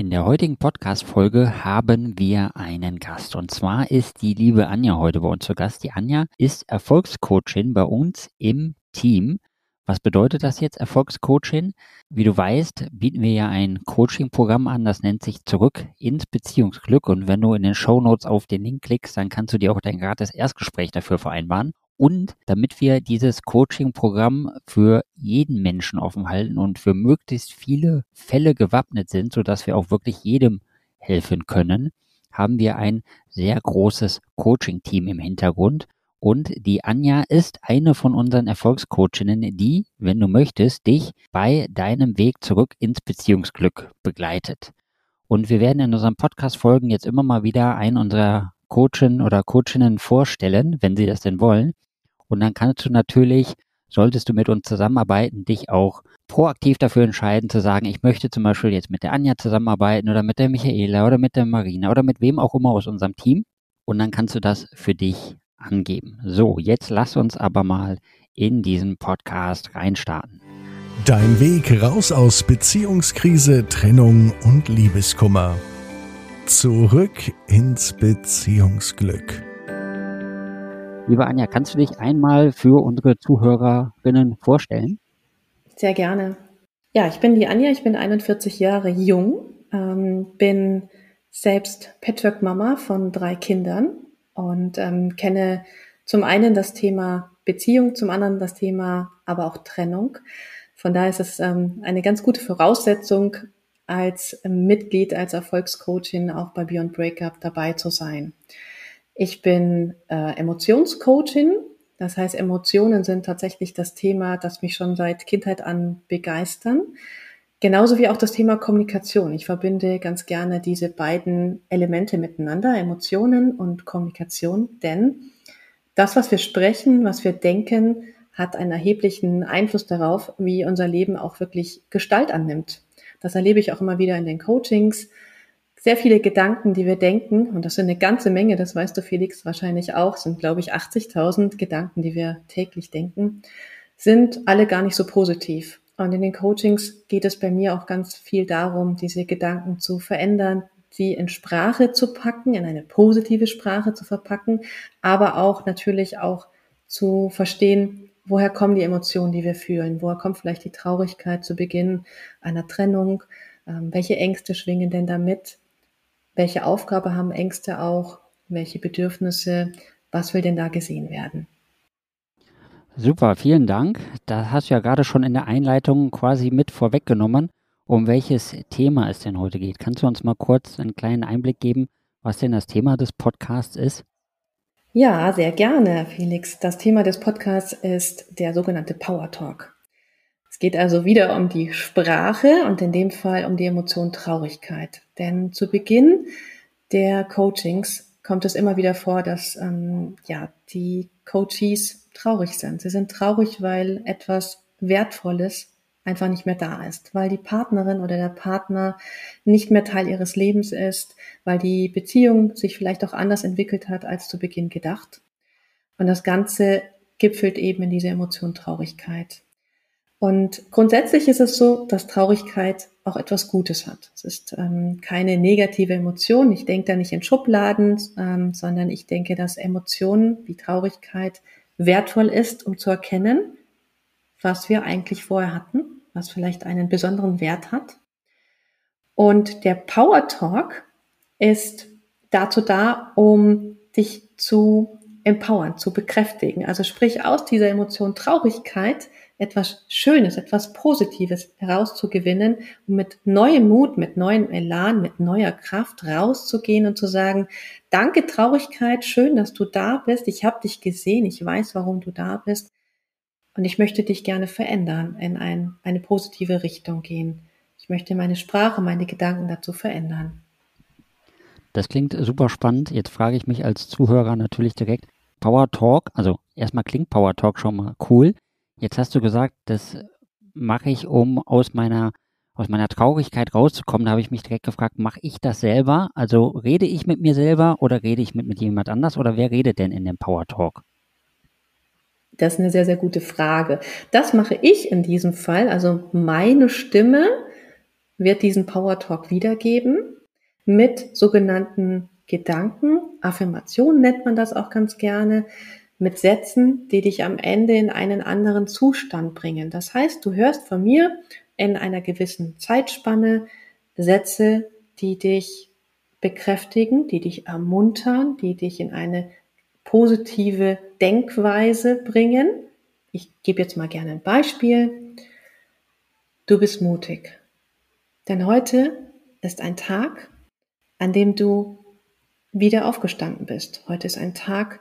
In der heutigen Podcast-Folge haben wir einen Gast. Und zwar ist die liebe Anja heute bei uns zu Gast. Die Anja ist Erfolgscoachin bei uns im Team. Was bedeutet das jetzt, Erfolgscoaching? Wie du weißt, bieten wir ja ein Coaching-Programm an, das nennt sich Zurück ins Beziehungsglück. Und wenn du in den Show Notes auf den Link klickst, dann kannst du dir auch dein gratis Erstgespräch dafür vereinbaren. Und damit wir dieses Coaching-Programm für jeden Menschen offen halten und für möglichst viele Fälle gewappnet sind, sodass wir auch wirklich jedem helfen können, haben wir ein sehr großes Coaching-Team im Hintergrund. Und die Anja ist eine von unseren Erfolgscoachinnen, die, wenn du möchtest, dich bei deinem Weg zurück ins Beziehungsglück begleitet. Und wir werden in unseren Podcast-Folgen jetzt immer mal wieder einen unserer Coachin oder Coachinnen vorstellen, wenn sie das denn wollen. Und dann kannst du natürlich, solltest du mit uns zusammenarbeiten, dich auch proaktiv dafür entscheiden zu sagen, ich möchte zum Beispiel jetzt mit der Anja zusammenarbeiten oder mit der Michaela oder mit der Marina oder mit wem auch immer aus unserem Team. Und dann kannst du das für dich angeben. So, jetzt lass uns aber mal in diesen Podcast reinstarten. Dein Weg raus aus Beziehungskrise, Trennung und Liebeskummer. Zurück ins Beziehungsglück. Liebe Anja, kannst du dich einmal für unsere Zuhörerinnen vorstellen? Sehr gerne. Ja, ich bin die Anja, ich bin 41 Jahre jung, ähm, bin selbst Patchwork-Mama von drei Kindern und ähm, kenne zum einen das Thema Beziehung, zum anderen das Thema aber auch Trennung. Von daher ist es ähm, eine ganz gute Voraussetzung, als Mitglied, als Erfolgscoachin auch bei Beyond Breakup dabei zu sein. Ich bin äh, Emotionscoachin. Das heißt, Emotionen sind tatsächlich das Thema, das mich schon seit Kindheit an begeistern. Genauso wie auch das Thema Kommunikation. Ich verbinde ganz gerne diese beiden Elemente miteinander, Emotionen und Kommunikation, denn das, was wir sprechen, was wir denken, hat einen erheblichen Einfluss darauf, wie unser Leben auch wirklich Gestalt annimmt. Das erlebe ich auch immer wieder in den Coachings, sehr viele Gedanken, die wir denken, und das sind eine ganze Menge, das weißt du Felix wahrscheinlich auch, sind glaube ich 80.000 Gedanken, die wir täglich denken, sind alle gar nicht so positiv. Und in den Coachings geht es bei mir auch ganz viel darum, diese Gedanken zu verändern, sie in Sprache zu packen, in eine positive Sprache zu verpacken, aber auch natürlich auch zu verstehen, woher kommen die Emotionen, die wir fühlen, woher kommt vielleicht die Traurigkeit zu Beginn einer Trennung, ähm, welche Ängste schwingen denn damit welche Aufgabe haben Ängste auch? Welche Bedürfnisse? Was will denn da gesehen werden? Super, vielen Dank. Da hast du ja gerade schon in der Einleitung quasi mit vorweggenommen, um welches Thema es denn heute geht. Kannst du uns mal kurz einen kleinen Einblick geben, was denn das Thema des Podcasts ist? Ja, sehr gerne, Felix. Das Thema des Podcasts ist der sogenannte Power Talk. Geht also wieder um die Sprache und in dem Fall um die Emotion Traurigkeit. Denn zu Beginn der Coachings kommt es immer wieder vor, dass ähm, ja die Coaches traurig sind. Sie sind traurig, weil etwas Wertvolles einfach nicht mehr da ist, weil die Partnerin oder der Partner nicht mehr Teil ihres Lebens ist, weil die Beziehung sich vielleicht auch anders entwickelt hat als zu Beginn gedacht. Und das Ganze gipfelt eben in dieser Emotion Traurigkeit. Und grundsätzlich ist es so, dass Traurigkeit auch etwas Gutes hat. Es ist ähm, keine negative Emotion. Ich denke da nicht in Schubladen, ähm, sondern ich denke, dass Emotionen wie Traurigkeit wertvoll ist, um zu erkennen, was wir eigentlich vorher hatten, was vielleicht einen besonderen Wert hat. Und der Power Talk ist dazu da, um dich zu empowern, zu bekräftigen. Also sprich aus dieser Emotion Traurigkeit etwas Schönes, etwas Positives herauszugewinnen und mit neuem Mut, mit neuem Elan, mit neuer Kraft rauszugehen und zu sagen, danke Traurigkeit, schön, dass du da bist, ich habe dich gesehen, ich weiß, warum du da bist und ich möchte dich gerne verändern, in ein, eine positive Richtung gehen. Ich möchte meine Sprache, meine Gedanken dazu verändern. Das klingt super spannend. Jetzt frage ich mich als Zuhörer natürlich direkt, Power Talk, also erstmal klingt Power Talk schon mal cool. Jetzt hast du gesagt, das mache ich, um aus meiner aus meiner Traurigkeit rauszukommen. Da habe ich mich direkt gefragt, mache ich das selber? Also rede ich mit mir selber oder rede ich mit, mit jemand anders oder wer redet denn in dem Power Talk? Das ist eine sehr, sehr gute Frage. Das mache ich in diesem Fall. Also meine Stimme wird diesen Power Talk wiedergeben mit sogenannten Gedanken, Affirmationen nennt man das auch ganz gerne, mit Sätzen, die dich am Ende in einen anderen Zustand bringen. Das heißt, du hörst von mir in einer gewissen Zeitspanne Sätze, die dich bekräftigen, die dich ermuntern, die dich in eine positive Denkweise bringen. Ich gebe jetzt mal gerne ein Beispiel. Du bist mutig. Denn heute ist ein Tag, an dem du wieder aufgestanden bist. Heute ist ein Tag,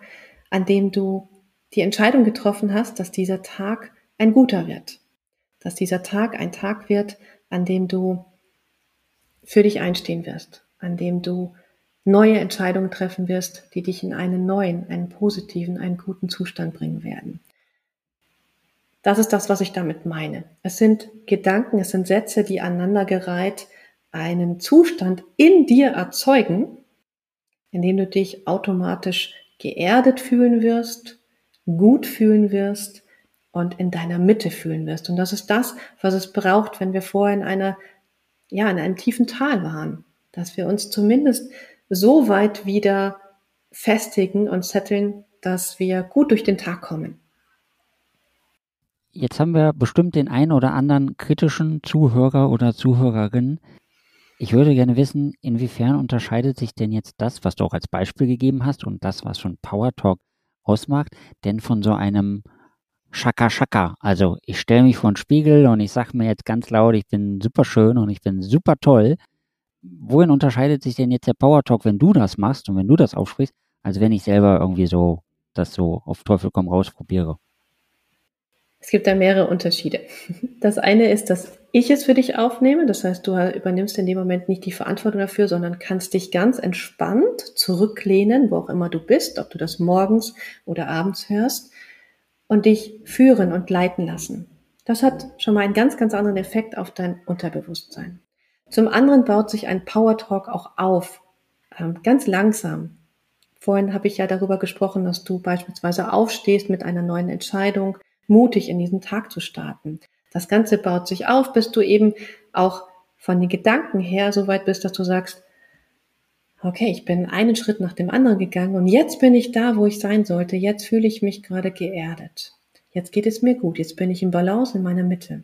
an dem du die Entscheidung getroffen hast, dass dieser Tag ein guter wird. Dass dieser Tag ein Tag wird, an dem du für dich einstehen wirst, an dem du neue Entscheidungen treffen wirst, die dich in einen neuen, einen positiven, einen guten Zustand bringen werden. Das ist das, was ich damit meine. Es sind Gedanken, es sind Sätze, die aneinandergereiht einen Zustand in dir erzeugen, in dem du dich automatisch geerdet fühlen wirst, gut fühlen wirst und in deiner Mitte fühlen wirst. Und das ist das, was es braucht, wenn wir vorher in einer, ja, in einem tiefen Tal waren, dass wir uns zumindest so weit wieder festigen und setteln, dass wir gut durch den Tag kommen. Jetzt haben wir bestimmt den einen oder anderen kritischen Zuhörer oder Zuhörerin, ich würde gerne wissen, inwiefern unterscheidet sich denn jetzt das, was du auch als Beispiel gegeben hast und das, was schon Power Talk ausmacht, denn von so einem Schaka Schaka. Also ich stelle mich vor den Spiegel und ich sage mir jetzt ganz laut, ich bin super schön und ich bin super toll. Wohin unterscheidet sich denn jetzt der Power Talk, wenn du das machst und wenn du das aufsprichst, als wenn ich selber irgendwie so das so auf Teufel komm raus probiere? Es gibt da mehrere Unterschiede. Das eine ist, dass ich es für dich aufnehme. Das heißt, du übernimmst in dem Moment nicht die Verantwortung dafür, sondern kannst dich ganz entspannt zurücklehnen, wo auch immer du bist, ob du das morgens oder abends hörst, und dich führen und leiten lassen. Das hat schon mal einen ganz, ganz anderen Effekt auf dein Unterbewusstsein. Zum anderen baut sich ein Power Talk auch auf, ähm, ganz langsam. Vorhin habe ich ja darüber gesprochen, dass du beispielsweise aufstehst mit einer neuen Entscheidung, mutig in diesen Tag zu starten. Das Ganze baut sich auf, bis du eben auch von den Gedanken her so weit bist, dass du sagst, okay, ich bin einen Schritt nach dem anderen gegangen und jetzt bin ich da, wo ich sein sollte. Jetzt fühle ich mich gerade geerdet. Jetzt geht es mir gut. Jetzt bin ich im Balance in meiner Mitte.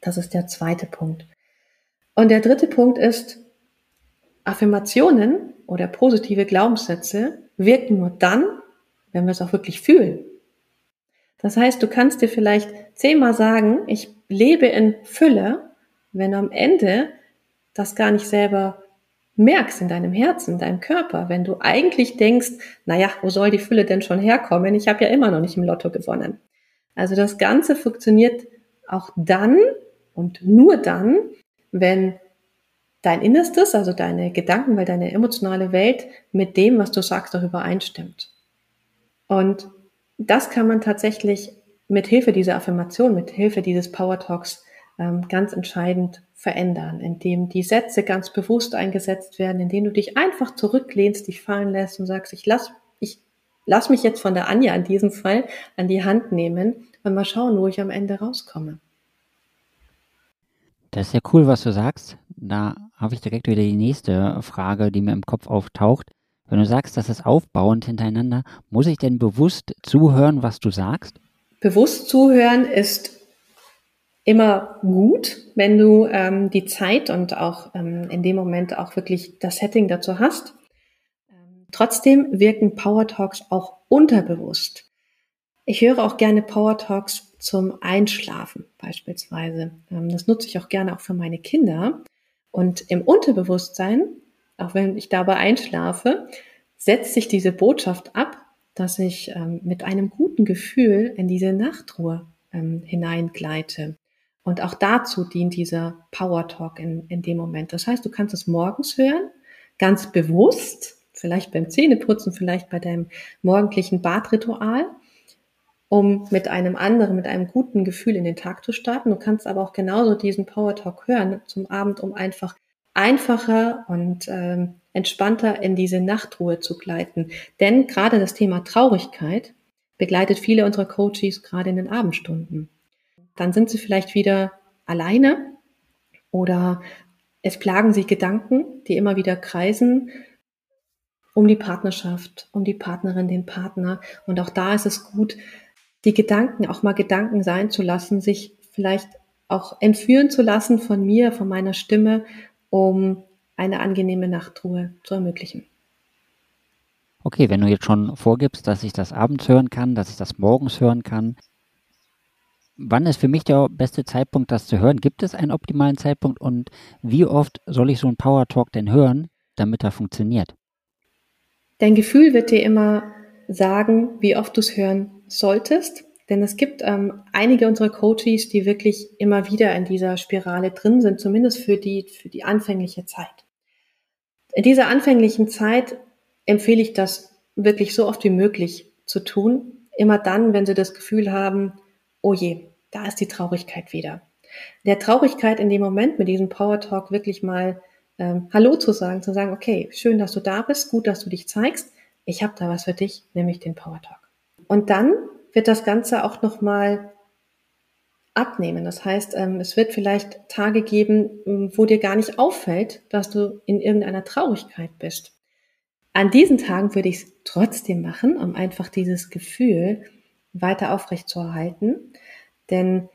Das ist der zweite Punkt. Und der dritte Punkt ist, Affirmationen oder positive Glaubenssätze wirken nur dann, wenn wir es auch wirklich fühlen. Das heißt, du kannst dir vielleicht zehnmal sagen, ich lebe in Fülle, wenn am Ende das gar nicht selber merkst in deinem Herzen, in deinem Körper, wenn du eigentlich denkst, naja, wo soll die Fülle denn schon herkommen? Ich habe ja immer noch nicht im Lotto gewonnen. Also das Ganze funktioniert auch dann und nur dann, wenn dein Innerstes, also deine Gedanken, weil deine emotionale Welt mit dem, was du sagst, darüber einstimmt. Und das kann man tatsächlich mit Hilfe dieser Affirmation, mit Hilfe dieses Power Talks ähm, ganz entscheidend verändern, indem die Sätze ganz bewusst eingesetzt werden, indem du dich einfach zurücklehnst, dich fallen lässt und sagst, ich lass, ich lass mich jetzt von der Anja in diesem Fall an die Hand nehmen und mal schauen, wo ich am Ende rauskomme. Das ist ja cool, was du sagst. Da habe ich direkt wieder die nächste Frage, die mir im Kopf auftaucht. Wenn du sagst, das ist aufbauend hintereinander, muss ich denn bewusst zuhören, was du sagst? Bewusst zuhören ist immer gut, wenn du ähm, die Zeit und auch ähm, in dem Moment auch wirklich das Setting dazu hast. Trotzdem wirken Power Talks auch unterbewusst. Ich höre auch gerne Power Talks zum Einschlafen beispielsweise. Ähm, das nutze ich auch gerne auch für meine Kinder. Und im Unterbewusstsein auch wenn ich dabei einschlafe, setzt sich diese Botschaft ab, dass ich ähm, mit einem guten Gefühl in diese Nachtruhe ähm, hineingleite. Und auch dazu dient dieser Power Talk in, in dem Moment. Das heißt, du kannst es morgens hören, ganz bewusst, vielleicht beim Zähneputzen, vielleicht bei deinem morgendlichen Badritual, um mit einem anderen, mit einem guten Gefühl in den Tag zu starten. Du kannst aber auch genauso diesen Power Talk hören zum Abend, um einfach einfacher und ähm, entspannter in diese Nachtruhe zu gleiten. Denn gerade das Thema Traurigkeit begleitet viele unserer Coaches gerade in den Abendstunden. Dann sind sie vielleicht wieder alleine Oder es plagen sie Gedanken, die immer wieder kreisen um die Partnerschaft, um die Partnerin, den Partner. Und auch da ist es gut, die Gedanken auch mal Gedanken sein zu lassen, sich vielleicht auch entführen zu lassen von mir, von meiner Stimme, um eine angenehme Nachtruhe zu ermöglichen. Okay, wenn du jetzt schon vorgibst, dass ich das abends hören kann, dass ich das morgens hören kann, wann ist für mich der beste Zeitpunkt, das zu hören? Gibt es einen optimalen Zeitpunkt und wie oft soll ich so einen Power Talk denn hören, damit er funktioniert? Dein Gefühl wird dir immer sagen, wie oft du es hören solltest. Denn es gibt ähm, einige unserer Coaches, die wirklich immer wieder in dieser Spirale drin sind, zumindest für die, für die anfängliche Zeit. In dieser anfänglichen Zeit empfehle ich das wirklich so oft wie möglich zu tun. Immer dann, wenn sie das Gefühl haben, oh je, da ist die Traurigkeit wieder. Der Traurigkeit in dem Moment mit diesem Power Talk wirklich mal ähm, Hallo zu sagen, zu sagen, okay, schön, dass du da bist, gut, dass du dich zeigst. Ich habe da was für dich, nämlich den Power Talk. Und dann wird das Ganze auch nochmal abnehmen. Das heißt, ähm, es wird vielleicht Tage geben, ähm, wo dir gar nicht auffällt, dass du in irgendeiner Traurigkeit bist. An diesen Tagen würde ich es trotzdem machen, um einfach dieses Gefühl weiter aufrechtzuerhalten. Denn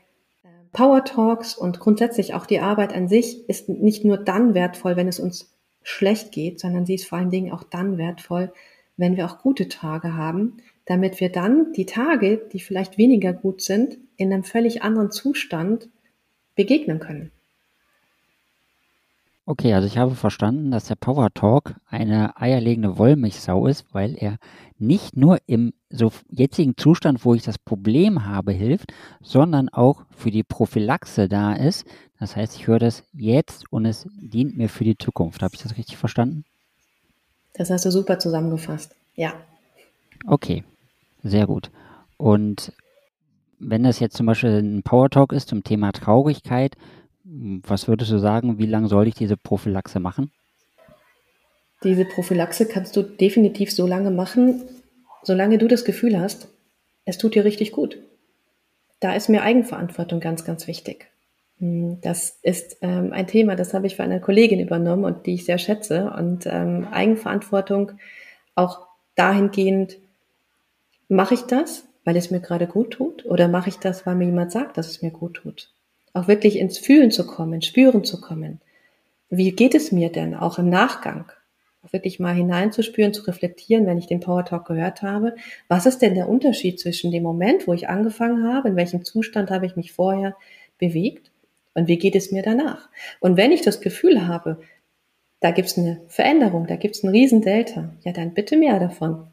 äh, Power Talks und grundsätzlich auch die Arbeit an sich ist nicht nur dann wertvoll, wenn es uns schlecht geht, sondern sie ist vor allen Dingen auch dann wertvoll, wenn wir auch gute Tage haben, damit wir dann die Tage, die vielleicht weniger gut sind, in einem völlig anderen Zustand begegnen können. Okay, also ich habe verstanden, dass der Power Talk eine eierlegende Wollmilchsau ist, weil er nicht nur im so jetzigen Zustand, wo ich das Problem habe, hilft, sondern auch für die Prophylaxe da ist. Das heißt, ich höre das jetzt und es dient mir für die Zukunft. Habe ich das richtig verstanden? Das hast du super zusammengefasst. Ja. Okay, sehr gut. Und wenn das jetzt zum Beispiel ein Power Talk ist zum Thema Traurigkeit, was würdest du sagen, wie lange soll ich diese Prophylaxe machen? Diese Prophylaxe kannst du definitiv so lange machen, solange du das Gefühl hast, es tut dir richtig gut. Da ist mir Eigenverantwortung ganz, ganz wichtig. Hm, das ist ähm, ein Thema, das habe ich für eine Kollegin übernommen und die ich sehr schätze. Und ähm, Eigenverantwortung auch dahingehend, Mache ich das, weil es mir gerade gut tut? Oder mache ich das, weil mir jemand sagt, dass es mir gut tut? Auch wirklich ins Fühlen zu kommen, Spüren zu kommen. Wie geht es mir denn auch im Nachgang? Auch wirklich mal hineinzuspüren, zu reflektieren, wenn ich den Power Talk gehört habe. Was ist denn der Unterschied zwischen dem Moment, wo ich angefangen habe, in welchem Zustand habe ich mich vorher bewegt und wie geht es mir danach? Und wenn ich das Gefühl habe, da gibt es eine Veränderung, da gibt es einen riesen Delta, ja dann bitte mehr davon.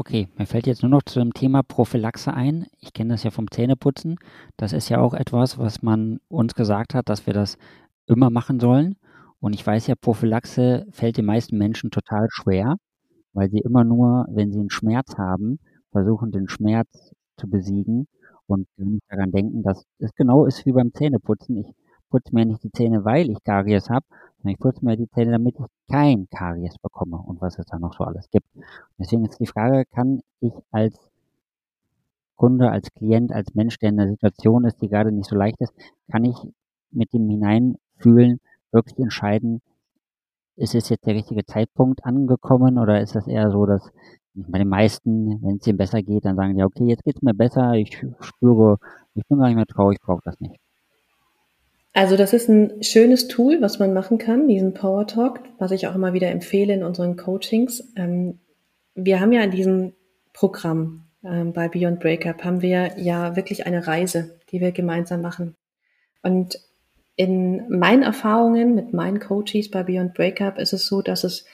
Okay, mir fällt jetzt nur noch zu dem Thema Prophylaxe ein. Ich kenne das ja vom Zähneputzen. Das ist ja auch etwas, was man uns gesagt hat, dass wir das immer machen sollen. Und ich weiß ja, Prophylaxe fällt den meisten Menschen total schwer, weil sie immer nur, wenn sie einen Schmerz haben, versuchen, den Schmerz zu besiegen und daran denken, dass es genau ist wie beim Zähneputzen. Ich putze mir nicht die Zähne, weil ich Karies habe, sondern ich putze mir die Zähne, damit ich kein Karies bekomme und was es da noch so alles gibt. Deswegen ist die Frage, kann ich als Kunde, als Klient, als Mensch, der in einer Situation ist, die gerade nicht so leicht ist, kann ich mit dem Hineinfühlen wirklich entscheiden, ist es jetzt der richtige Zeitpunkt angekommen oder ist das eher so, dass bei den meisten, wenn es ihnen besser geht, dann sagen die, okay, jetzt geht es mir besser, ich spüre, ich bin gar nicht mehr traurig, ich brauche das nicht. Also das ist ein schönes Tool, was man machen kann, diesen Power Talk, was ich auch immer wieder empfehle in unseren Coachings. Ähm, wir haben ja in diesem Programm ähm, bei Beyond Breakup haben wir ja wirklich eine Reise, die wir gemeinsam machen. Und in meinen Erfahrungen mit meinen Coaches bei Beyond Breakup ist es so, dass es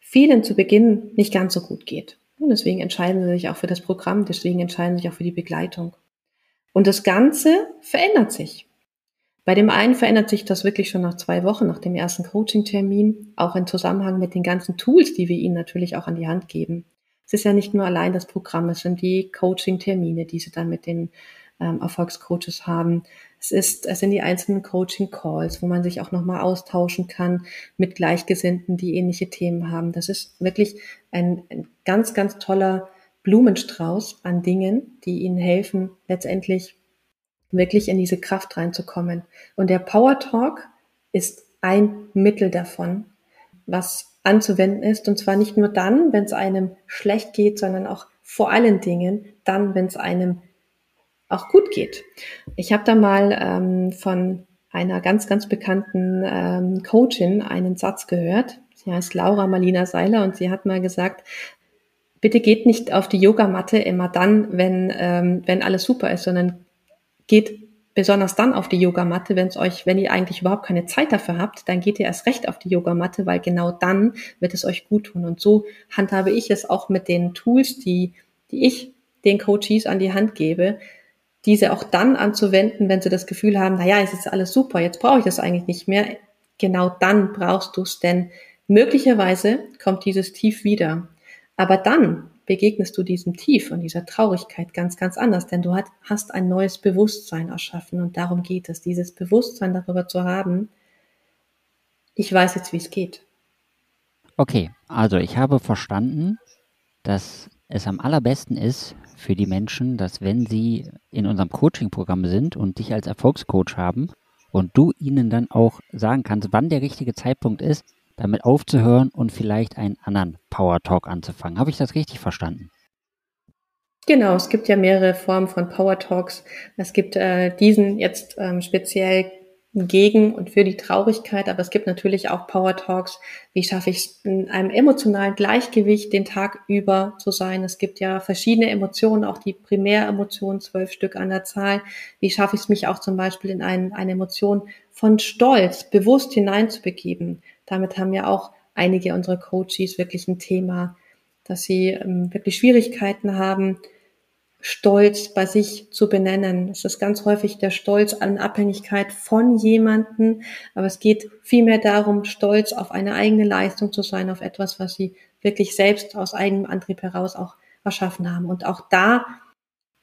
vielen zu Beginn nicht ganz so gut geht. Und deswegen entscheiden sie sich auch für das Programm, deswegen entscheiden sie sich auch für die Begleitung. Und das Ganze verändert sich. Bei dem einen verändert sich das wirklich schon nach zwei Wochen, nach dem ersten Coaching-Termin, auch im Zusammenhang mit den ganzen Tools, die wir ihnen natürlich auch an die Hand geben. Es ist ja nicht nur allein das Programm, es sind die Coaching-Termine, die sie dann mit den ähm, Erfolgscoaches haben. Es ist, es sind die einzelnen Coaching-Calls, wo man sich auch nochmal austauschen kann mit Gleichgesinnten, die ähnliche Themen haben. Das ist wirklich ein, ein ganz, ganz toller Blumenstrauß an Dingen, die ihnen helfen, letztendlich wirklich in diese Kraft reinzukommen. Und der Power Talk ist ein Mittel davon, was anzuwenden ist. Und zwar nicht nur dann, wenn es einem schlecht geht, sondern auch vor allen Dingen dann, wenn es einem auch gut geht. Ich habe da mal ähm, von einer ganz, ganz bekannten ähm, Coachin einen Satz gehört. Sie heißt Laura Marlina Seiler und sie hat mal gesagt, bitte geht nicht auf die Yogamatte immer dann, wenn, ähm, wenn alles super ist, sondern geht besonders dann auf die Yogamatte, wenn es euch, wenn ihr eigentlich überhaupt keine Zeit dafür habt, dann geht ihr erst recht auf die Yogamatte, weil genau dann wird es euch gut tun. Und so handhabe ich es auch mit den Tools, die, die ich den Coaches an die Hand gebe, diese auch dann anzuwenden, wenn sie das Gefühl haben, na ja, es ist alles super, jetzt brauche ich das eigentlich nicht mehr. Genau dann brauchst du es, denn möglicherweise kommt dieses Tief wieder. Aber dann begegnest du diesem Tief und dieser Traurigkeit ganz, ganz anders, denn du hast ein neues Bewusstsein erschaffen und darum geht es, dieses Bewusstsein darüber zu haben, ich weiß jetzt, wie es geht. Okay, also ich habe verstanden, dass es am allerbesten ist für die Menschen, dass wenn sie in unserem Coaching-Programm sind und dich als Erfolgscoach haben und du ihnen dann auch sagen kannst, wann der richtige Zeitpunkt ist, damit aufzuhören und vielleicht einen anderen Power Talk anzufangen. Habe ich das richtig verstanden? Genau, es gibt ja mehrere Formen von Power Talks. Es gibt äh, diesen jetzt ähm, speziell gegen und für die Traurigkeit, aber es gibt natürlich auch Power Talks. Wie schaffe ich es in einem emotionalen Gleichgewicht den Tag über zu sein? Es gibt ja verschiedene Emotionen, auch die Primäremotionen, zwölf Stück an der Zahl. Wie schaffe ich es mich auch zum Beispiel in ein, eine Emotion von Stolz bewusst hineinzubegeben? Damit haben ja auch einige unserer Coaches wirklich ein Thema, dass sie ähm, wirklich Schwierigkeiten haben, Stolz bei sich zu benennen. Es ist ganz häufig der Stolz an Abhängigkeit von jemanden, aber es geht vielmehr darum, stolz auf eine eigene Leistung zu sein, auf etwas, was sie wirklich selbst aus eigenem Antrieb heraus auch erschaffen haben. Und auch da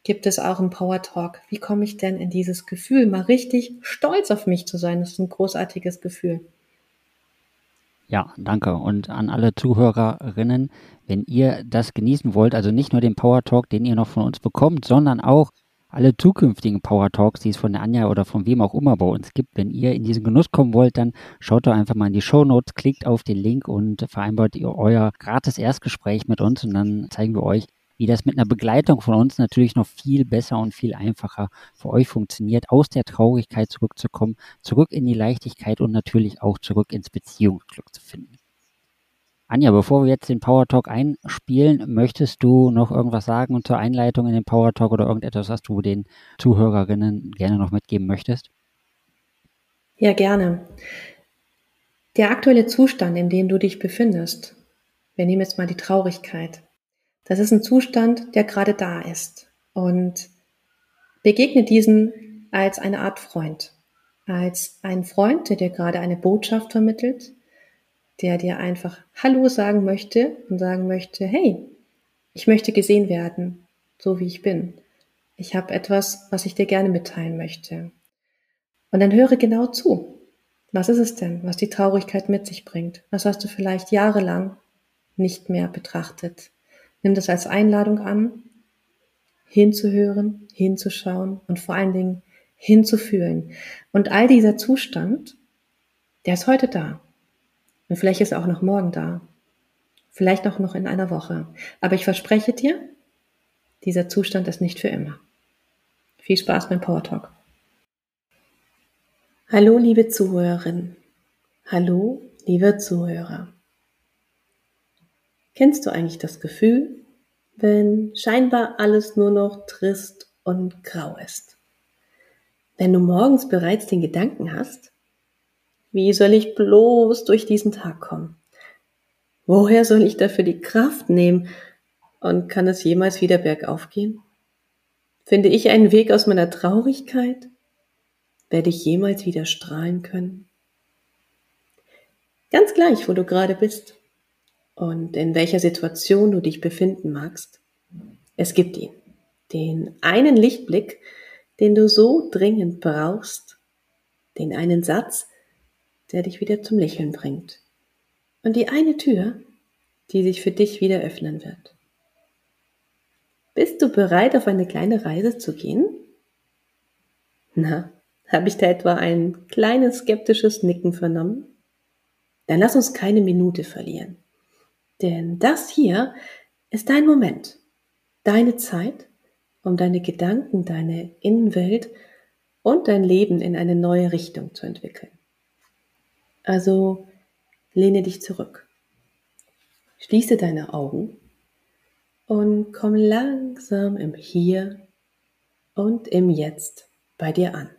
gibt es auch einen Power Talk. Wie komme ich denn in dieses Gefühl, mal richtig stolz auf mich zu sein? Das ist ein großartiges Gefühl. Ja, danke. Und an alle Zuhörerinnen, wenn ihr das genießen wollt, also nicht nur den Power Talk, den ihr noch von uns bekommt, sondern auch alle zukünftigen Power Talks, die es von der Anja oder von wem auch immer bei uns gibt. Wenn ihr in diesen Genuss kommen wollt, dann schaut doch einfach mal in die Show Notes, klickt auf den Link und vereinbart ihr euer gratis Erstgespräch mit uns und dann zeigen wir euch, wie das mit einer Begleitung von uns natürlich noch viel besser und viel einfacher für euch funktioniert, aus der Traurigkeit zurückzukommen, zurück in die Leichtigkeit und natürlich auch zurück ins Beziehungsglück zu finden. Anja, bevor wir jetzt den Power Talk einspielen, möchtest du noch irgendwas sagen zur Einleitung in den Power Talk oder irgendetwas, was du den Zuhörerinnen gerne noch mitgeben möchtest? Ja, gerne. Der aktuelle Zustand, in dem du dich befindest, wir nehmen jetzt mal die Traurigkeit, das ist ein Zustand, der gerade da ist. Und begegne diesen als eine Art Freund. Als ein Freund, der dir gerade eine Botschaft vermittelt, der dir einfach Hallo sagen möchte und sagen möchte, hey, ich möchte gesehen werden, so wie ich bin. Ich habe etwas, was ich dir gerne mitteilen möchte. Und dann höre genau zu. Was ist es denn, was die Traurigkeit mit sich bringt? Was hast du vielleicht jahrelang nicht mehr betrachtet? Nimm das als Einladung an, hinzuhören, hinzuschauen und vor allen Dingen hinzufühlen. Und all dieser Zustand, der ist heute da. Und vielleicht ist er auch noch morgen da. Vielleicht auch noch in einer Woche. Aber ich verspreche dir, dieser Zustand ist nicht für immer. Viel Spaß beim Power Talk. Hallo, liebe Zuhörerin. Hallo, liebe Zuhörer. Kennst du eigentlich das Gefühl, wenn scheinbar alles nur noch trist und grau ist? Wenn du morgens bereits den Gedanken hast, wie soll ich bloß durch diesen Tag kommen? Woher soll ich dafür die Kraft nehmen? Und kann es jemals wieder bergauf gehen? Finde ich einen Weg aus meiner Traurigkeit? Werde ich jemals wieder strahlen können? Ganz gleich, wo du gerade bist und in welcher Situation du dich befinden magst, es gibt ihn. Den einen Lichtblick, den du so dringend brauchst, den einen Satz, der dich wieder zum Lächeln bringt. Und die eine Tür, die sich für dich wieder öffnen wird. Bist du bereit, auf eine kleine Reise zu gehen? Na, habe ich da etwa ein kleines skeptisches Nicken vernommen? Dann lass uns keine Minute verlieren. Denn das hier ist dein Moment, deine Zeit, um deine Gedanken, deine Innenwelt und dein Leben in eine neue Richtung zu entwickeln. Also lehne dich zurück. Schließe deine Augen und komm langsam im Hier und im Jetzt bei dir an.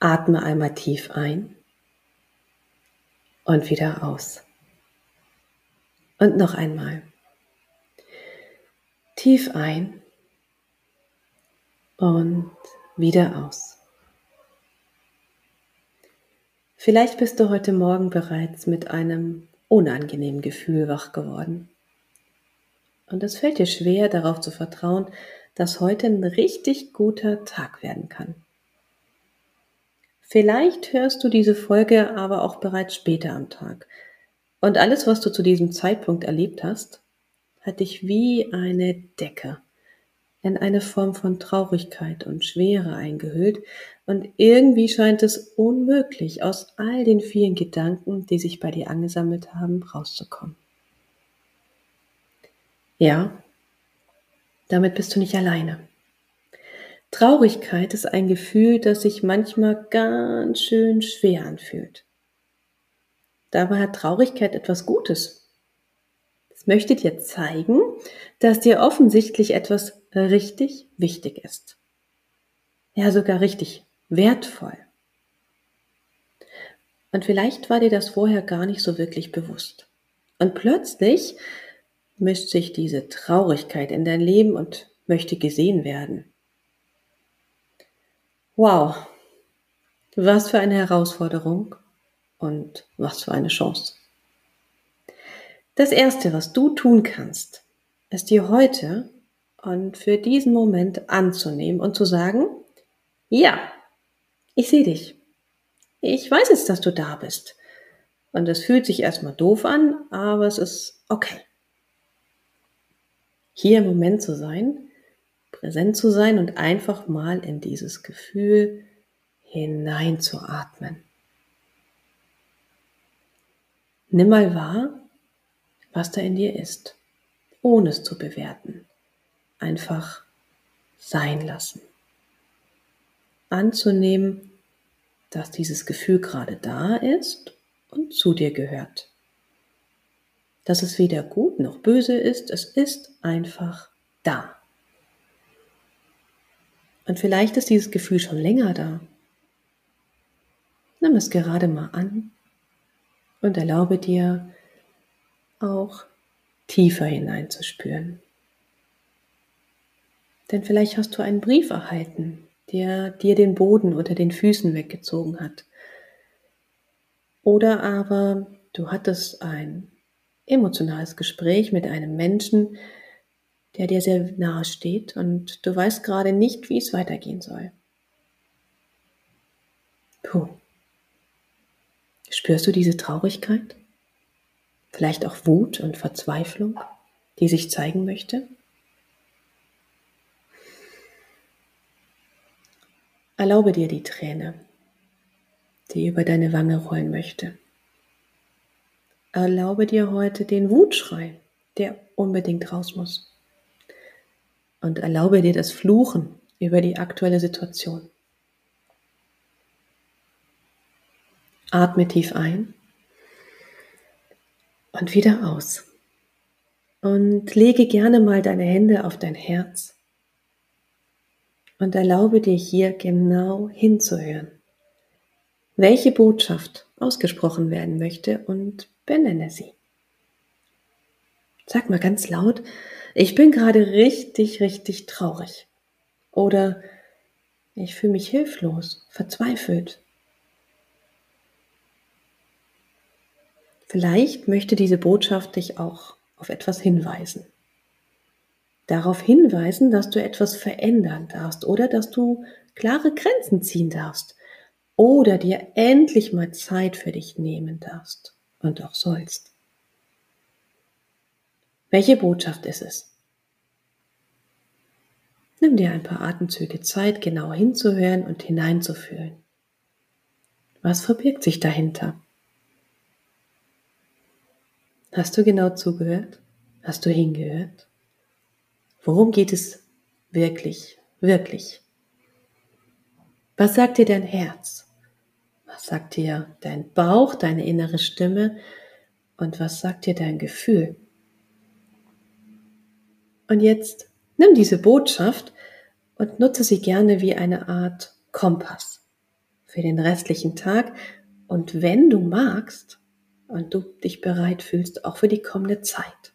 Atme einmal tief ein und wieder aus. Und noch einmal. Tief ein und wieder aus. Vielleicht bist du heute Morgen bereits mit einem unangenehmen Gefühl wach geworden. Und es fällt dir schwer, darauf zu vertrauen, dass heute ein richtig guter Tag werden kann. Vielleicht hörst du diese Folge aber auch bereits später am Tag. Und alles, was du zu diesem Zeitpunkt erlebt hast, hat dich wie eine Decke in eine Form von Traurigkeit und Schwere eingehüllt, und irgendwie scheint es unmöglich, aus all den vielen Gedanken, die sich bei dir angesammelt haben, rauszukommen. Ja, damit bist du nicht alleine. Traurigkeit ist ein Gefühl, das sich manchmal ganz schön schwer anfühlt. Dabei hat Traurigkeit etwas Gutes. Es möchte dir zeigen, dass dir offensichtlich etwas richtig wichtig ist. Ja, sogar richtig wertvoll. Und vielleicht war dir das vorher gar nicht so wirklich bewusst. Und plötzlich mischt sich diese Traurigkeit in dein Leben und möchte gesehen werden. Wow, was für eine Herausforderung und was für eine Chance. Das Erste, was du tun kannst, ist dir heute und für diesen Moment anzunehmen und zu sagen, ja, ich sehe dich. Ich weiß jetzt, dass du da bist. Und es fühlt sich erstmal doof an, aber es ist okay. Hier im Moment zu sein, präsent zu sein und einfach mal in dieses Gefühl hineinzuatmen. Nimm mal wahr, was da in dir ist, ohne es zu bewerten. Einfach sein lassen anzunehmen, dass dieses Gefühl gerade da ist und zu dir gehört. Dass es weder gut noch böse ist, es ist einfach da. Und vielleicht ist dieses Gefühl schon länger da. Nimm es gerade mal an und erlaube dir auch tiefer hineinzuspüren. Denn vielleicht hast du einen Brief erhalten, der dir den Boden unter den Füßen weggezogen hat. Oder aber du hattest ein emotionales Gespräch mit einem Menschen, der dir sehr nahe steht und du weißt gerade nicht, wie es weitergehen soll. Puh. Spürst du diese Traurigkeit? Vielleicht auch Wut und Verzweiflung, die sich zeigen möchte? Erlaube dir die Träne, die über deine Wange rollen möchte. Erlaube dir heute den Wutschrei, der unbedingt raus muss. Und erlaube dir das Fluchen über die aktuelle Situation. Atme tief ein und wieder aus. Und lege gerne mal deine Hände auf dein Herz und erlaube dir hier genau hinzuhören, welche Botschaft ausgesprochen werden möchte und benenne sie. Sag mal ganz laut, ich bin gerade richtig, richtig traurig. Oder ich fühle mich hilflos, verzweifelt. Vielleicht möchte diese Botschaft dich auch auf etwas hinweisen darauf hinweisen, dass du etwas verändern darfst oder dass du klare Grenzen ziehen darfst oder dir endlich mal Zeit für dich nehmen darfst und auch sollst. Welche Botschaft ist es? Nimm dir ein paar Atemzüge Zeit, genau hinzuhören und hineinzufühlen. Was verbirgt sich dahinter? Hast du genau zugehört? Hast du hingehört? Worum geht es wirklich, wirklich? Was sagt dir dein Herz? Was sagt dir dein Bauch, deine innere Stimme? Und was sagt dir dein Gefühl? Und jetzt nimm diese Botschaft und nutze sie gerne wie eine Art Kompass für den restlichen Tag und wenn du magst und du dich bereit fühlst, auch für die kommende Zeit.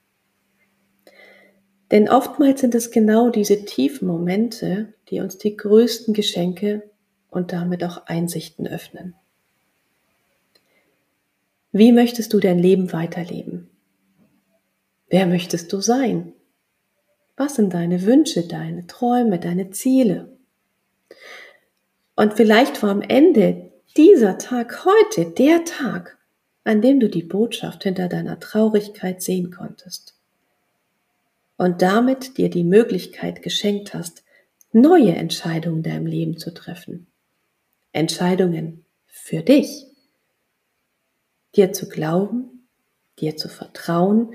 Denn oftmals sind es genau diese tiefen Momente, die uns die größten Geschenke und damit auch Einsichten öffnen. Wie möchtest du dein Leben weiterleben? Wer möchtest du sein? Was sind deine Wünsche, deine Träume, deine Ziele? Und vielleicht war am Ende dieser Tag heute der Tag, an dem du die Botschaft hinter deiner Traurigkeit sehen konntest. Und damit dir die Möglichkeit geschenkt hast, neue Entscheidungen in deinem Leben zu treffen. Entscheidungen für dich. Dir zu glauben, dir zu vertrauen,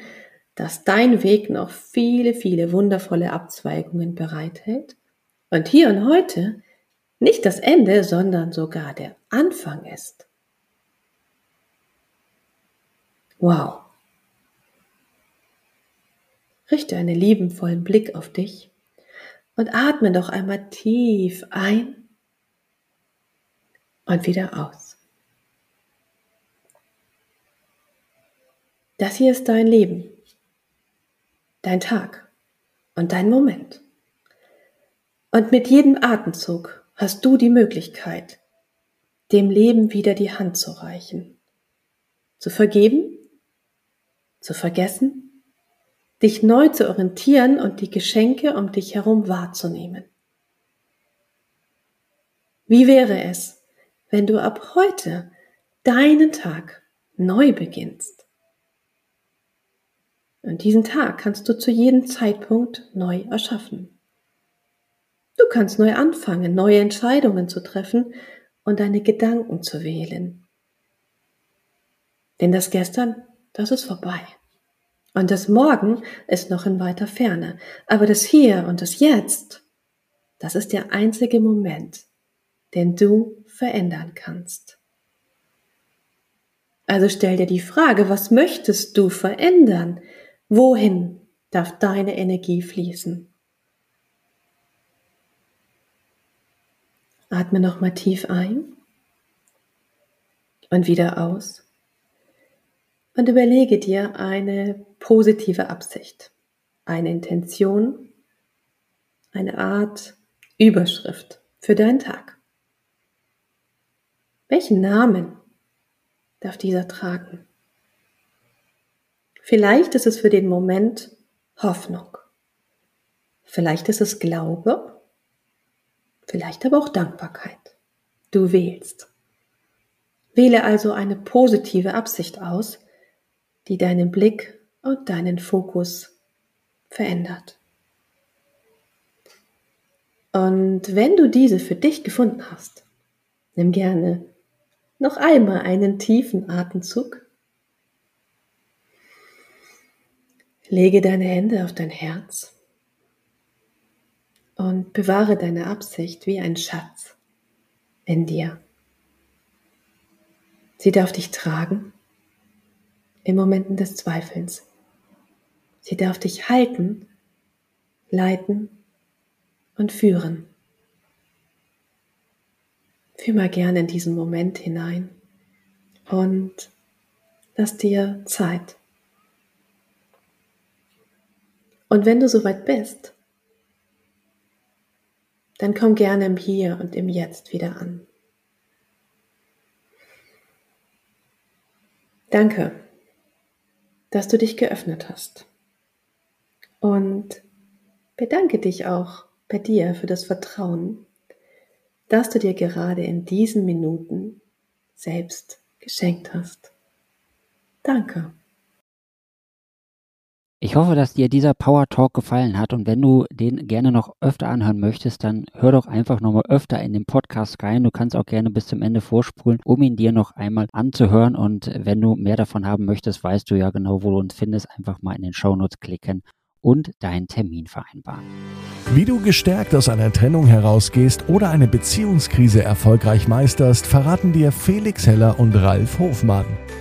dass dein Weg noch viele, viele wundervolle Abzweigungen bereithält und hier und heute nicht das Ende, sondern sogar der Anfang ist. Wow. Richte einen liebenvollen Blick auf dich und atme doch einmal tief ein und wieder aus. Das hier ist dein Leben dein Tag und dein Moment. Und mit jedem Atemzug hast du die Möglichkeit, dem Leben wieder die Hand zu reichen, zu vergeben, zu vergessen, dich neu zu orientieren und die Geschenke um dich herum wahrzunehmen. Wie wäre es, wenn du ab heute deinen Tag neu beginnst? Und diesen Tag kannst du zu jedem Zeitpunkt neu erschaffen. Du kannst neu anfangen, neue Entscheidungen zu treffen und deine Gedanken zu wählen. Denn das Gestern, das ist vorbei. Und das Morgen ist noch in weiter Ferne. Aber das Hier und das Jetzt, das ist der einzige Moment, den du verändern kannst. Also stell dir die Frage, was möchtest du verändern? Wohin darf deine Energie fließen? Atme nochmal tief ein und wieder aus und überlege dir eine positive Absicht, eine Intention, eine Art Überschrift für deinen Tag. Welchen Namen darf dieser tragen? Vielleicht ist es für den Moment Hoffnung. Vielleicht ist es Glaube. Vielleicht aber auch Dankbarkeit. Du wählst. Wähle also eine positive Absicht aus, die deinen Blick und deinen Fokus verändert. Und wenn du diese für dich gefunden hast, nimm gerne noch einmal einen tiefen Atemzug Lege deine Hände auf dein Herz und bewahre deine Absicht wie ein Schatz in dir. Sie darf dich tragen in Momenten des Zweifelns. Sie darf dich halten, leiten und führen. Fühl mal gerne in diesen Moment hinein und lass dir Zeit. Und wenn du soweit bist, dann komm gerne im Hier und im Jetzt wieder an. Danke, dass du dich geöffnet hast. Und bedanke dich auch bei dir für das Vertrauen, das du dir gerade in diesen Minuten selbst geschenkt hast. Danke. Ich hoffe, dass dir dieser Power Talk gefallen hat und wenn du den gerne noch öfter anhören möchtest, dann hör doch einfach nochmal öfter in den Podcast rein. Du kannst auch gerne bis zum Ende vorspulen, um ihn dir noch einmal anzuhören und wenn du mehr davon haben möchtest, weißt du ja genau, wo du uns findest. Einfach mal in den Shownotes klicken und deinen Termin vereinbaren. Wie du gestärkt aus einer Trennung herausgehst oder eine Beziehungskrise erfolgreich meisterst, verraten dir Felix Heller und Ralf Hofmann.